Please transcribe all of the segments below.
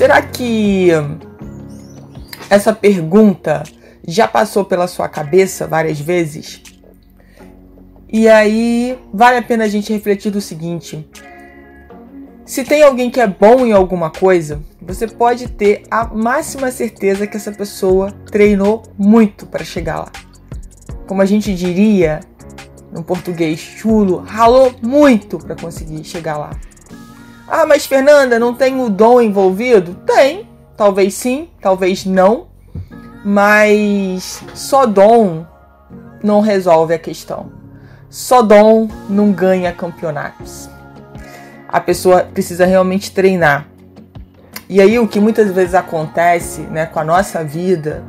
Será que essa pergunta já passou pela sua cabeça várias vezes? E aí, vale a pena a gente refletir do seguinte: se tem alguém que é bom em alguma coisa, você pode ter a máxima certeza que essa pessoa treinou muito para chegar lá. Como a gente diria no português chulo, ralou muito para conseguir chegar lá. Ah, mas Fernanda, não tem o dom envolvido? Tem, talvez sim, talvez não, mas só dom não resolve a questão. Só dom não ganha campeonatos. A pessoa precisa realmente treinar. E aí o que muitas vezes acontece, né, com a nossa vida,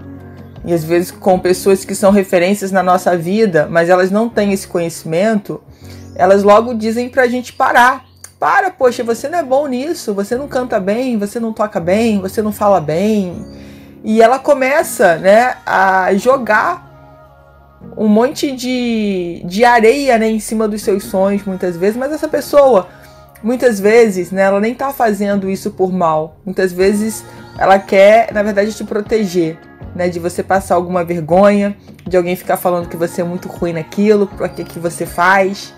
e às vezes com pessoas que são referências na nossa vida, mas elas não têm esse conhecimento, elas logo dizem pra gente parar para, poxa, você não é bom nisso, você não canta bem, você não toca bem, você não fala bem. E ela começa, né, a jogar um monte de, de areia, né, em cima dos seus sonhos, muitas vezes, mas essa pessoa, muitas vezes, né, ela nem tá fazendo isso por mal. Muitas vezes ela quer, na verdade, te proteger, né, de você passar alguma vergonha, de alguém ficar falando que você é muito ruim naquilo, que que você faz.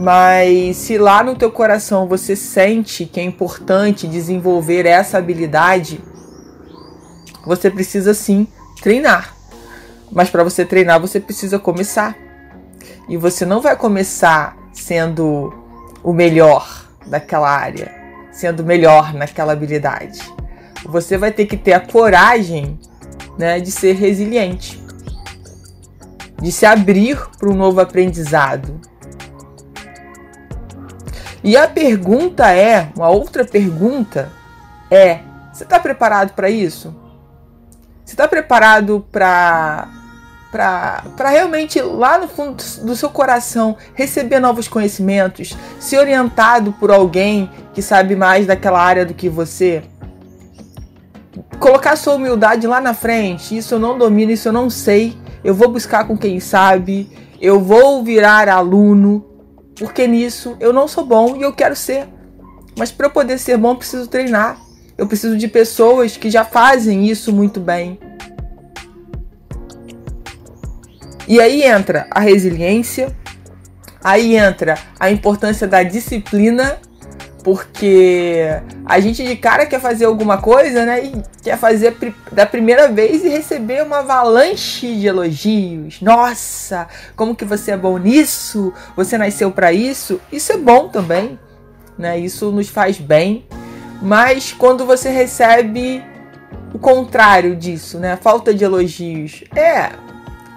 Mas se lá no teu coração você sente que é importante desenvolver essa habilidade, você precisa sim treinar. Mas para você treinar, você precisa começar. E você não vai começar sendo o melhor daquela área, sendo melhor naquela habilidade. Você vai ter que ter a coragem, né, de ser resiliente, de se abrir para um novo aprendizado, e a pergunta é, uma outra pergunta é: você está preparado para isso? Você está preparado para para realmente lá no fundo do seu coração receber novos conhecimentos, ser orientado por alguém que sabe mais daquela área do que você? Colocar sua humildade lá na frente, isso eu não domino, isso eu não sei, eu vou buscar com quem sabe, eu vou virar aluno, porque nisso eu não sou bom e eu quero ser. Mas para eu poder ser bom, eu preciso treinar. Eu preciso de pessoas que já fazem isso muito bem. E aí entra a resiliência, aí entra a importância da disciplina porque a gente de cara quer fazer alguma coisa, né? E quer fazer da primeira vez e receber uma avalanche de elogios. Nossa, como que você é bom nisso? Você nasceu para isso? Isso é bom também, né? Isso nos faz bem. Mas quando você recebe o contrário disso, né? Falta de elogios. É,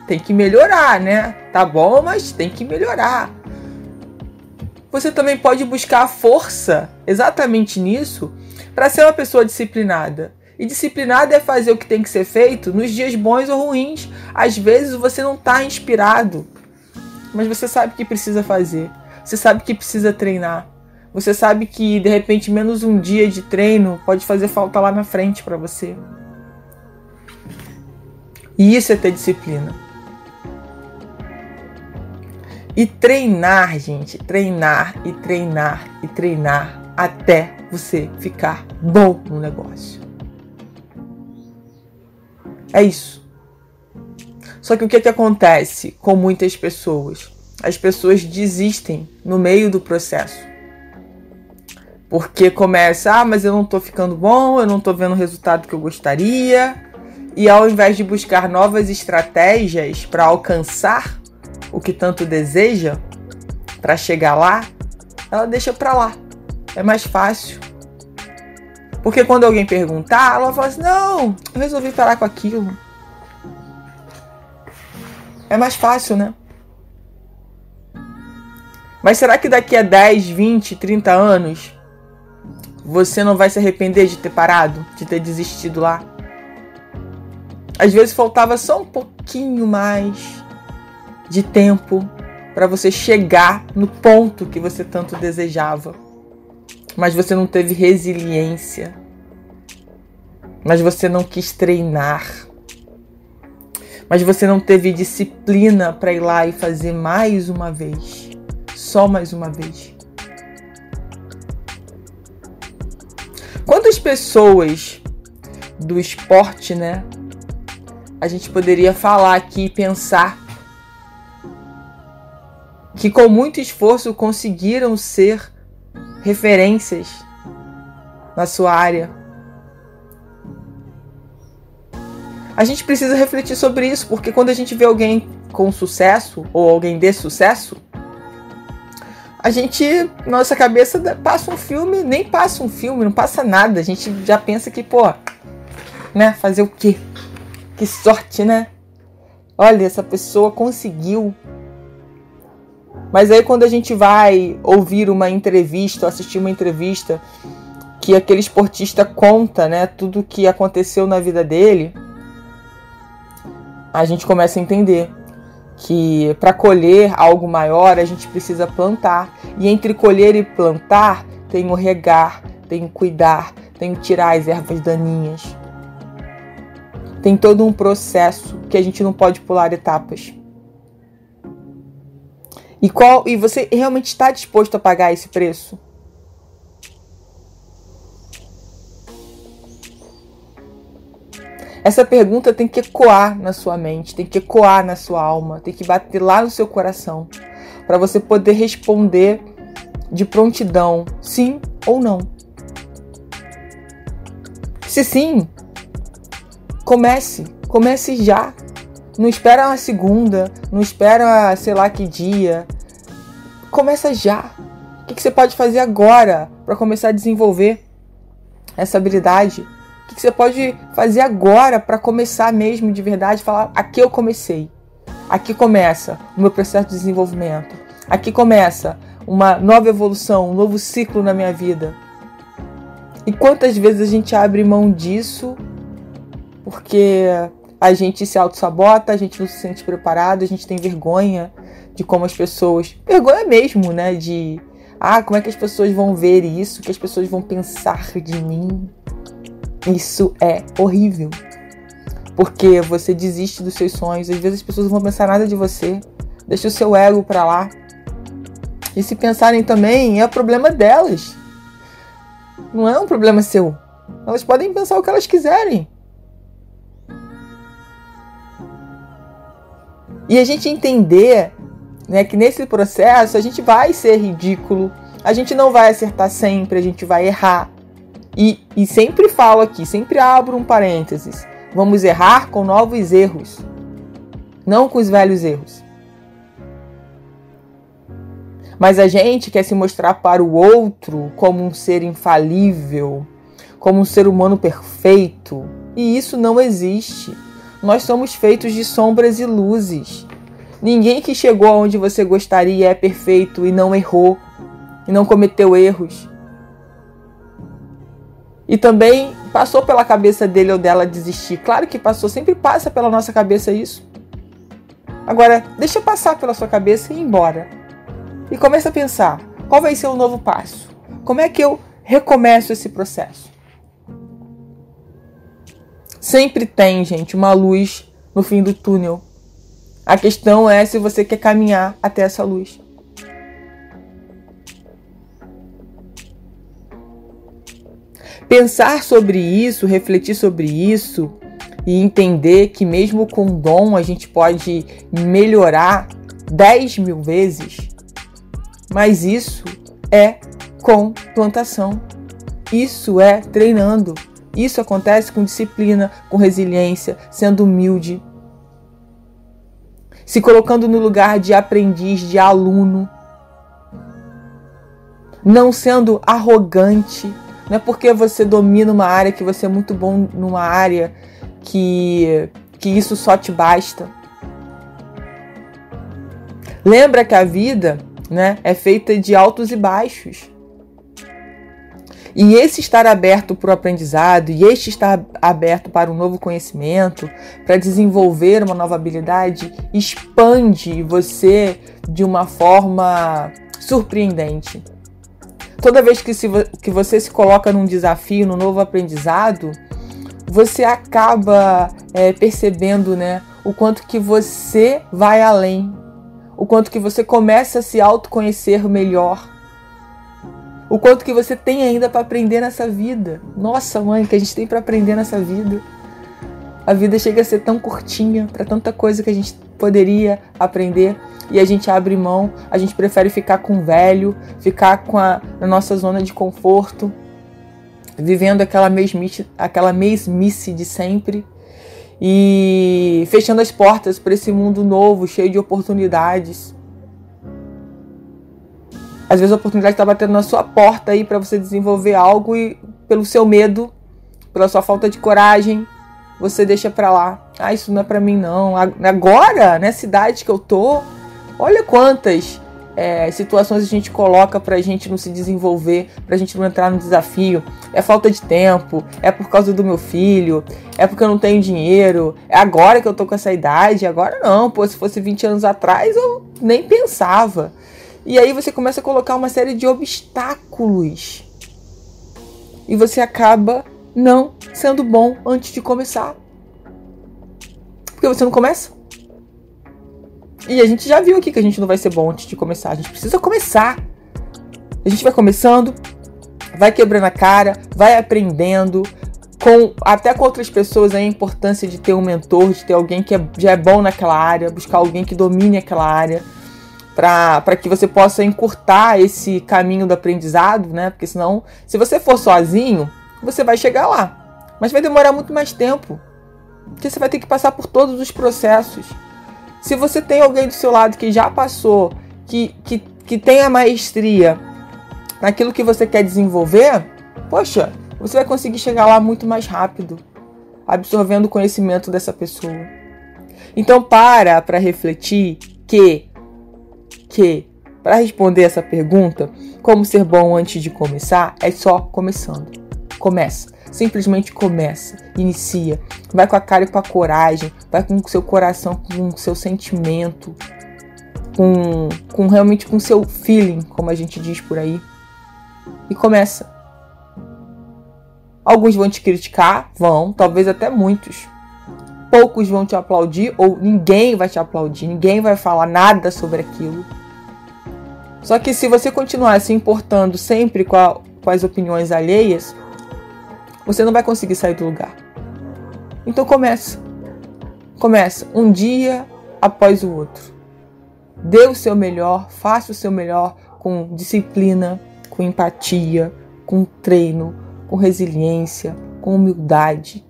tem que melhorar, né? Tá bom, mas tem que melhorar você também pode buscar força exatamente nisso para ser uma pessoa disciplinada. E disciplinada é fazer o que tem que ser feito nos dias bons ou ruins. Às vezes você não está inspirado, mas você sabe que precisa fazer. Você sabe que precisa treinar. Você sabe que de repente menos um dia de treino pode fazer falta lá na frente para você. E isso é ter disciplina. E treinar, gente, treinar e treinar e treinar até você ficar bom no negócio. É isso. Só que o que, que acontece com muitas pessoas? As pessoas desistem no meio do processo. Porque começa, ah, mas eu não tô ficando bom, eu não tô vendo o resultado que eu gostaria. E ao invés de buscar novas estratégias para alcançar o que tanto deseja para chegar lá, ela deixa para lá. É mais fácil. Porque quando alguém perguntar, ela fala assim: não, eu resolvi parar com aquilo. É mais fácil, né? Mas será que daqui a 10, 20, 30 anos você não vai se arrepender de ter parado, de ter desistido lá? Às vezes faltava só um pouquinho mais de tempo para você chegar no ponto que você tanto desejava. Mas você não teve resiliência. Mas você não quis treinar. Mas você não teve disciplina para ir lá e fazer mais uma vez só mais uma vez. Quantas pessoas do esporte, né? A gente poderia falar aqui e pensar que com muito esforço conseguiram ser referências na sua área. A gente precisa refletir sobre isso, porque quando a gente vê alguém com sucesso ou alguém de sucesso, a gente, nossa cabeça passa um filme, nem passa um filme, não passa nada. A gente já pensa que, pô, né, fazer o quê? Que sorte, né? Olha, essa pessoa conseguiu. Mas aí quando a gente vai ouvir uma entrevista, ou assistir uma entrevista que aquele esportista conta, né, tudo o que aconteceu na vida dele, a gente começa a entender que para colher algo maior a gente precisa plantar. E entre colher e plantar tem o regar, tem o cuidar, tem o tirar as ervas daninhas. Tem todo um processo que a gente não pode pular etapas. E qual e você realmente está disposto a pagar esse preço? Essa pergunta tem que ecoar na sua mente, tem que ecoar na sua alma, tem que bater lá no seu coração, para você poder responder de prontidão, sim ou não. Se sim, comece, comece já. Não espera uma segunda, não espera sei lá que dia. Começa já. O que você pode fazer agora para começar a desenvolver essa habilidade? O que você pode fazer agora para começar mesmo de verdade? Falar: aqui eu comecei. Aqui começa o meu processo de desenvolvimento. Aqui começa uma nova evolução, um novo ciclo na minha vida. E quantas vezes a gente abre mão disso porque a gente se auto-sabota, a gente não se sente preparado, a gente tem vergonha de como as pessoas. Vergonha mesmo, né? De. Ah, como é que as pessoas vão ver isso? O que as pessoas vão pensar de mim? Isso é horrível. Porque você desiste dos seus sonhos, às vezes as pessoas não vão pensar nada de você. Deixa o seu ego para lá. E se pensarem também, é problema delas. Não é um problema seu. Elas podem pensar o que elas quiserem. E a gente entender né, que nesse processo a gente vai ser ridículo, a gente não vai acertar sempre, a gente vai errar. E, e sempre falo aqui, sempre abro um parênteses. Vamos errar com novos erros, não com os velhos erros. Mas a gente quer se mostrar para o outro como um ser infalível, como um ser humano perfeito. E isso não existe. Nós somos feitos de sombras e luzes. Ninguém que chegou aonde você gostaria é perfeito e não errou e não cometeu erros. E também passou pela cabeça dele ou dela desistir. Claro que passou, sempre passa pela nossa cabeça isso. Agora, deixa passar pela sua cabeça e ir embora. E comece a pensar: qual vai ser o novo passo? Como é que eu recomeço esse processo? Sempre tem, gente, uma luz no fim do túnel. A questão é se você quer caminhar até essa luz. Pensar sobre isso, refletir sobre isso e entender que mesmo com dom a gente pode melhorar 10 mil vezes, mas isso é com plantação. Isso é treinando. Isso acontece com disciplina, com resiliência, sendo humilde, se colocando no lugar de aprendiz, de aluno, não sendo arrogante, não é porque você domina uma área, que você é muito bom numa área, que, que isso só te basta. Lembra que a vida né? É feita de altos e baixos. E esse estar aberto para o aprendizado, e este estar aberto para um novo conhecimento, para desenvolver uma nova habilidade, expande você de uma forma surpreendente. Toda vez que, se, que você se coloca num desafio, num novo aprendizado, você acaba é, percebendo né, o quanto que você vai além, o quanto que você começa a se autoconhecer melhor, o quanto que você tem ainda para aprender nessa vida. Nossa, mãe, que a gente tem para aprender nessa vida. A vida chega a ser tão curtinha para tanta coisa que a gente poderia aprender e a gente abre mão, a gente prefere ficar com o velho, ficar com a na nossa zona de conforto, vivendo aquela mesmice, aquela mesmice de sempre e fechando as portas para esse mundo novo, cheio de oportunidades. Às vezes a oportunidade está batendo na sua porta aí para você desenvolver algo e pelo seu medo, pela sua falta de coragem, você deixa para lá. Ah, isso não é para mim não. Agora, nessa idade que eu tô, olha quantas é, situações a gente coloca pra gente não se desenvolver, pra gente não entrar no desafio. É falta de tempo, é por causa do meu filho, é porque eu não tenho dinheiro, é agora que eu tô com essa idade, agora não, pô, se fosse 20 anos atrás eu nem pensava. E aí você começa a colocar uma série de obstáculos. E você acaba não sendo bom antes de começar. Porque você não começa. E a gente já viu aqui que a gente não vai ser bom antes de começar. A gente precisa começar. A gente vai começando, vai quebrando a cara, vai aprendendo, com até com outras pessoas a importância de ter um mentor, de ter alguém que é, já é bom naquela área, buscar alguém que domine aquela área para que você possa encurtar esse caminho do aprendizado, né? Porque senão, se você for sozinho, você vai chegar lá, mas vai demorar muito mais tempo, porque você vai ter que passar por todos os processos. Se você tem alguém do seu lado que já passou, que, que, que tem a maestria naquilo que você quer desenvolver, poxa, você vai conseguir chegar lá muito mais rápido, absorvendo o conhecimento dessa pessoa. Então para para refletir que que, para responder essa pergunta, como ser bom antes de começar, é só começando. Começa. Simplesmente começa, inicia. Vai com a cara e com a coragem, vai com o seu coração, com o seu sentimento, com, com realmente com o seu feeling, como a gente diz por aí. E começa. Alguns vão te criticar, vão, talvez até muitos. Poucos vão te aplaudir ou ninguém vai te aplaudir, ninguém vai falar nada sobre aquilo. Só que se você continuar se importando sempre com, a, com as opiniões alheias, você não vai conseguir sair do lugar. Então começa. Começa um dia após o outro. Dê o seu melhor, faça o seu melhor com disciplina, com empatia, com treino, com resiliência, com humildade,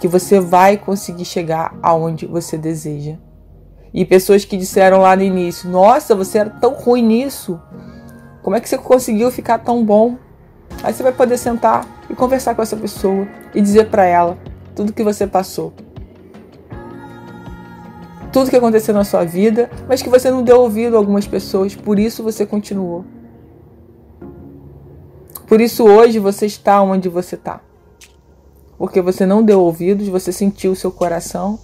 que você vai conseguir chegar aonde você deseja. E pessoas que disseram lá no início: Nossa, você era tão ruim nisso. Como é que você conseguiu ficar tão bom? Aí você vai poder sentar e conversar com essa pessoa e dizer para ela tudo que você passou. Tudo que aconteceu na sua vida, mas que você não deu ouvido a algumas pessoas, por isso você continuou. Por isso hoje você está onde você está. Porque você não deu ouvidos, você sentiu o seu coração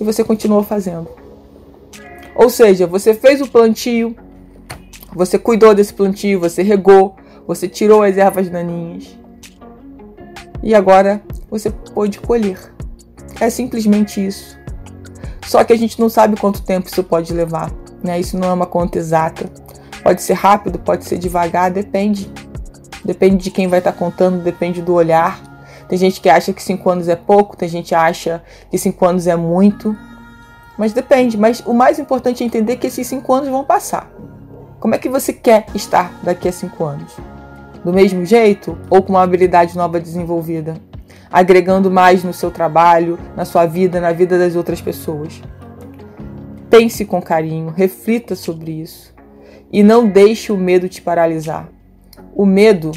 e você continuou fazendo. Ou seja, você fez o plantio, você cuidou desse plantio, você regou, você tirou as ervas daninhas. E agora você pôde colher. É simplesmente isso. Só que a gente não sabe quanto tempo isso pode levar. Né? Isso não é uma conta exata. Pode ser rápido, pode ser devagar, depende. Depende de quem vai estar tá contando, depende do olhar. Tem gente que acha que 5 anos é pouco, tem gente que acha que 5 anos é muito. Mas depende. Mas o mais importante é entender que esses cinco anos vão passar. Como é que você quer estar daqui a cinco anos? Do mesmo jeito ou com uma habilidade nova desenvolvida? Agregando mais no seu trabalho, na sua vida, na vida das outras pessoas? Pense com carinho, reflita sobre isso. E não deixe o medo te paralisar. O medo,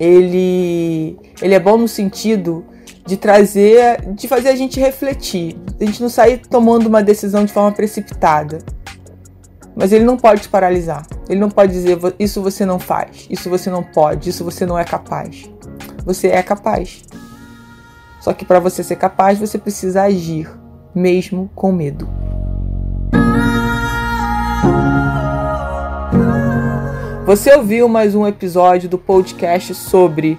ele, ele é bom no sentido de trazer, de fazer a gente refletir, a gente não sair tomando uma decisão de forma precipitada. Mas ele não pode te paralisar. Ele não pode dizer isso você não faz, isso você não pode, isso você não é capaz. Você é capaz. Só que para você ser capaz, você precisa agir, mesmo com medo. Você ouviu mais um episódio do podcast sobre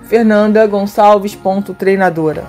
fernandagonçalves.treinadora.